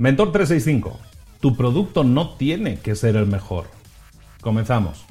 Mentor 365. Tu producto no tiene que ser el mejor. Comenzamos.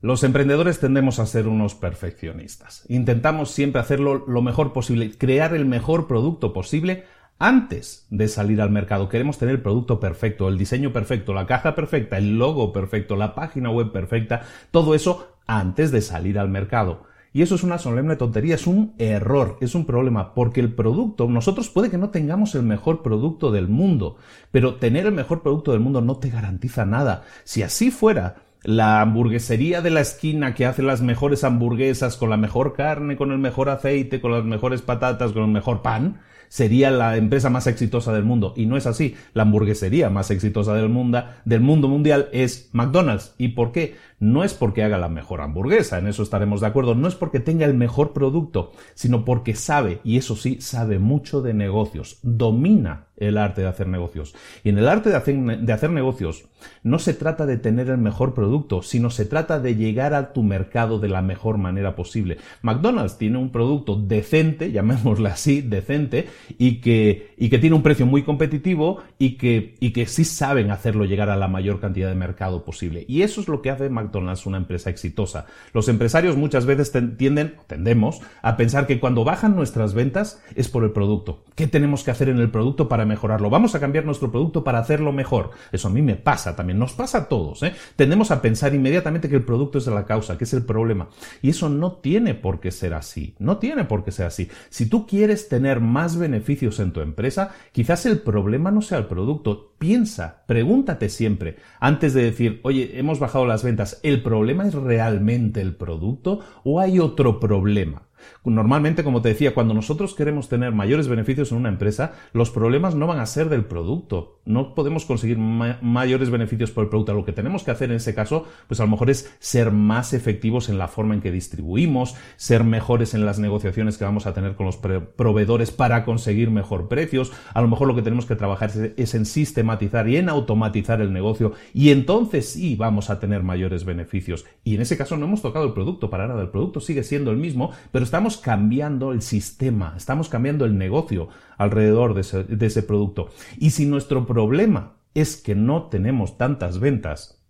Los emprendedores tendemos a ser unos perfeccionistas. Intentamos siempre hacerlo lo mejor posible, crear el mejor producto posible antes de salir al mercado. Queremos tener el producto perfecto, el diseño perfecto, la caja perfecta, el logo perfecto, la página web perfecta, todo eso antes de salir al mercado. Y eso es una solemne tontería, es un error, es un problema, porque el producto, nosotros puede que no tengamos el mejor producto del mundo, pero tener el mejor producto del mundo no te garantiza nada. Si así fuera, la hamburguesería de la esquina que hace las mejores hamburguesas con la mejor carne, con el mejor aceite, con las mejores patatas, con el mejor pan, sería la empresa más exitosa del mundo. Y no es así. La hamburguesería más exitosa del mundo, del mundo mundial es McDonald's. ¿Y por qué? No es porque haga la mejor hamburguesa, en eso estaremos de acuerdo. No es porque tenga el mejor producto, sino porque sabe, y eso sí, sabe mucho de negocios. Domina el arte de hacer negocios. Y en el arte de hacer, de hacer, negocios no se trata de tener el mejor producto, sino se trata de llegar a tu mercado de la mejor manera posible. McDonald's tiene un producto decente, llamémosle así, decente, y que, y que tiene un precio muy competitivo y que, y que sí saben hacerlo llegar a la mayor cantidad de mercado posible. Y eso es lo que hace McDonald's una empresa exitosa. Los empresarios muchas veces tienden, tendemos, a pensar que cuando bajan nuestras ventas es por el producto. ¿Qué tenemos que hacer en el producto para mejorarlo. Vamos a cambiar nuestro producto para hacerlo mejor. Eso a mí me pasa también, nos pasa a todos. ¿eh? Tendemos a pensar inmediatamente que el producto es la causa, que es el problema. Y eso no tiene por qué ser así. No tiene por qué ser así. Si tú quieres tener más beneficios en tu empresa, quizás el problema no sea el producto. Piensa, pregúntate siempre, antes de decir, oye, hemos bajado las ventas, ¿el problema es realmente el producto o hay otro problema? Normalmente, como te decía, cuando nosotros queremos tener mayores beneficios en una empresa, los problemas no van a ser del producto. No podemos conseguir mayores beneficios por el producto. Lo que tenemos que hacer en ese caso, pues a lo mejor es ser más efectivos en la forma en que distribuimos, ser mejores en las negociaciones que vamos a tener con los proveedores para conseguir mejor precios. A lo mejor lo que tenemos que trabajar es en sistematizar y en automatizar el negocio y entonces sí vamos a tener mayores beneficios. Y en ese caso no hemos tocado el producto para nada. El producto sigue siendo el mismo, pero estamos cambiando el sistema, estamos cambiando el negocio alrededor de ese, producto. Y si nuestro problema es que no tenemos tantas ventas,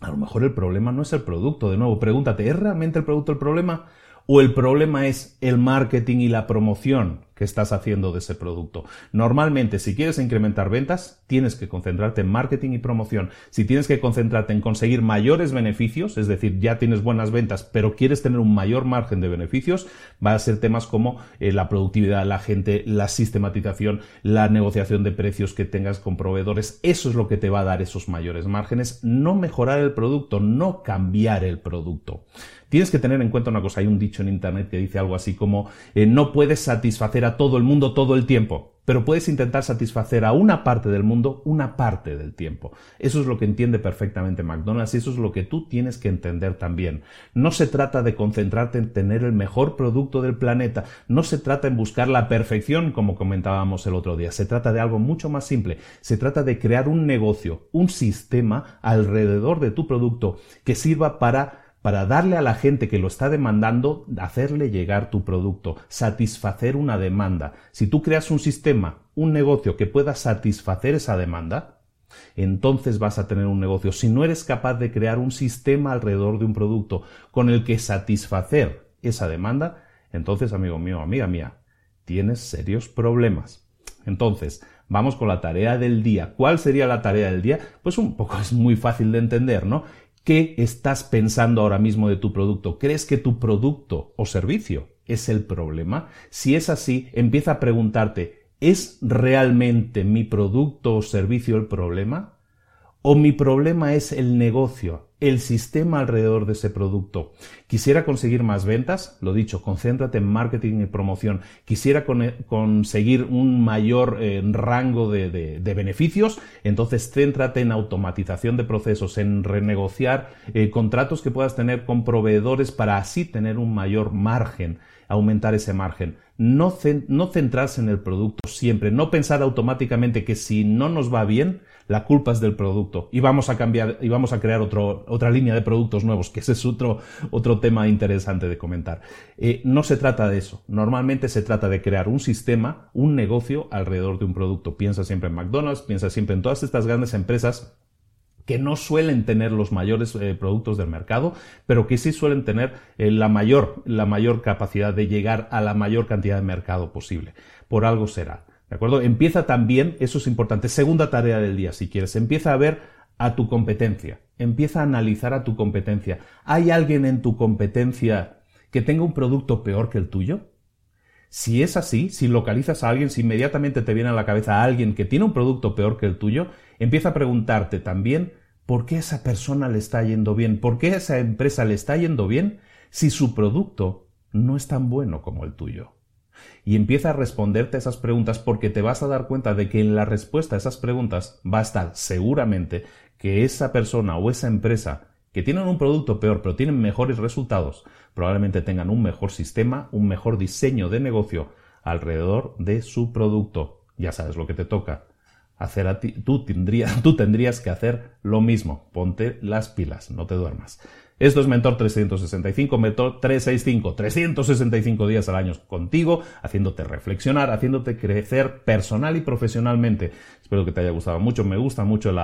a lo mejor el problema no es el producto. De nuevo, pregúntate, ¿es realmente el producto el problema? ¿O el problema es el marketing y la promoción? Que estás haciendo de ese producto. Normalmente, si quieres incrementar ventas, tienes que concentrarte en marketing y promoción. Si tienes que concentrarte en conseguir mayores beneficios, es decir, ya tienes buenas ventas, pero quieres tener un mayor margen de beneficios, va a ser temas como eh, la productividad, la gente, la sistematización, la negociación de precios que tengas con proveedores. Eso es lo que te va a dar esos mayores márgenes. No mejorar el producto, no cambiar el producto. Tienes que tener en cuenta una cosa, hay un dicho en Internet que dice algo así como eh, no puedes satisfacer a todo el mundo todo el tiempo, pero puedes intentar satisfacer a una parte del mundo una parte del tiempo. Eso es lo que entiende perfectamente McDonald's y eso es lo que tú tienes que entender también. No se trata de concentrarte en tener el mejor producto del planeta, no se trata en buscar la perfección como comentábamos el otro día, se trata de algo mucho más simple, se trata de crear un negocio, un sistema alrededor de tu producto que sirva para para darle a la gente que lo está demandando, hacerle llegar tu producto, satisfacer una demanda. Si tú creas un sistema, un negocio que pueda satisfacer esa demanda, entonces vas a tener un negocio. Si no eres capaz de crear un sistema alrededor de un producto con el que satisfacer esa demanda, entonces, amigo mío, amiga mía, tienes serios problemas. Entonces, vamos con la tarea del día. ¿Cuál sería la tarea del día? Pues un poco es muy fácil de entender, ¿no? ¿Qué estás pensando ahora mismo de tu producto? ¿Crees que tu producto o servicio es el problema? Si es así, empieza a preguntarte, ¿es realmente mi producto o servicio el problema? ¿O mi problema es el negocio, el sistema alrededor de ese producto. Quisiera conseguir más ventas, lo dicho, concéntrate en marketing y promoción. Quisiera conseguir un mayor eh, rango de, beneficios, entonces céntrate en automatización de procesos, en renegociar eh, contratos que puedas tener con proveedores para así tener un mayor margen, aumentar ese margen. No, no centrarse en el producto siempre, no pensar automáticamente que si no nos va bien, la culpa es del producto y vamos a cambiar y vamos a crear otro, otra línea de productos nuevos, que ese es otro, otro tema interesante de comentar. Eh, no se trata de eso. Normalmente se trata de crear un sistema, un negocio alrededor de un producto. Piensa siempre en McDonald's, piensa siempre en todas estas grandes empresas que no suelen tener los mayores eh, productos del mercado, pero que sí suelen tener eh, la, mayor, la mayor capacidad de llegar a la mayor cantidad de mercado posible. Por algo será. ¿De acuerdo? Empieza también, eso es importante, segunda tarea del día, si quieres, empieza a ver a tu competencia, empieza a analizar a tu competencia. ¿Hay alguien en tu competencia que tenga un producto peor que el tuyo? Si es así, si localizas a alguien, si inmediatamente te viene a la cabeza a alguien que tiene un producto peor que el tuyo, empieza a preguntarte también por qué esa persona le está yendo bien, por qué esa empresa le está yendo bien si su producto no es tan bueno como el tuyo. Y empieza a responderte esas preguntas porque te vas a dar cuenta de que en la respuesta a esas preguntas va a estar seguramente que esa persona o esa empresa que tienen un producto peor pero tienen mejores resultados, probablemente tengan un mejor sistema, un mejor diseño de negocio alrededor de su producto. Ya sabes lo que te toca. Hacer a ti, tú, tú tendrías que hacer lo mismo. Ponte las pilas, no te duermas. Esto es Mentor 365, Mentor 365, 365 días al año contigo, haciéndote reflexionar, haciéndote crecer personal y profesionalmente. Espero que te haya gustado mucho, me gusta mucho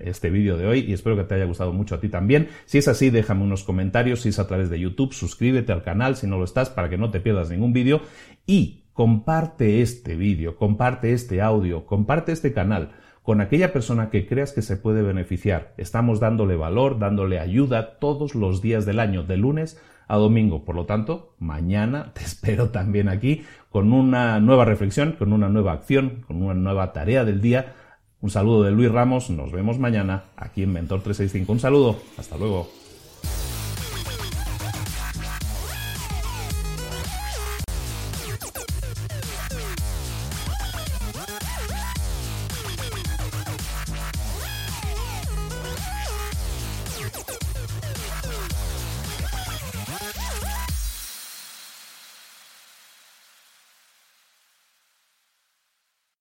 este vídeo de hoy y espero que te haya gustado mucho a ti también. Si es así, déjame unos comentarios, si es a través de YouTube, suscríbete al canal si no lo estás para que no te pierdas ningún vídeo y comparte este vídeo, comparte este audio, comparte este canal con aquella persona que creas que se puede beneficiar. Estamos dándole valor, dándole ayuda todos los días del año, de lunes a domingo. Por lo tanto, mañana te espero también aquí con una nueva reflexión, con una nueva acción, con una nueva tarea del día. Un saludo de Luis Ramos, nos vemos mañana aquí en Mentor 365. Un saludo, hasta luego.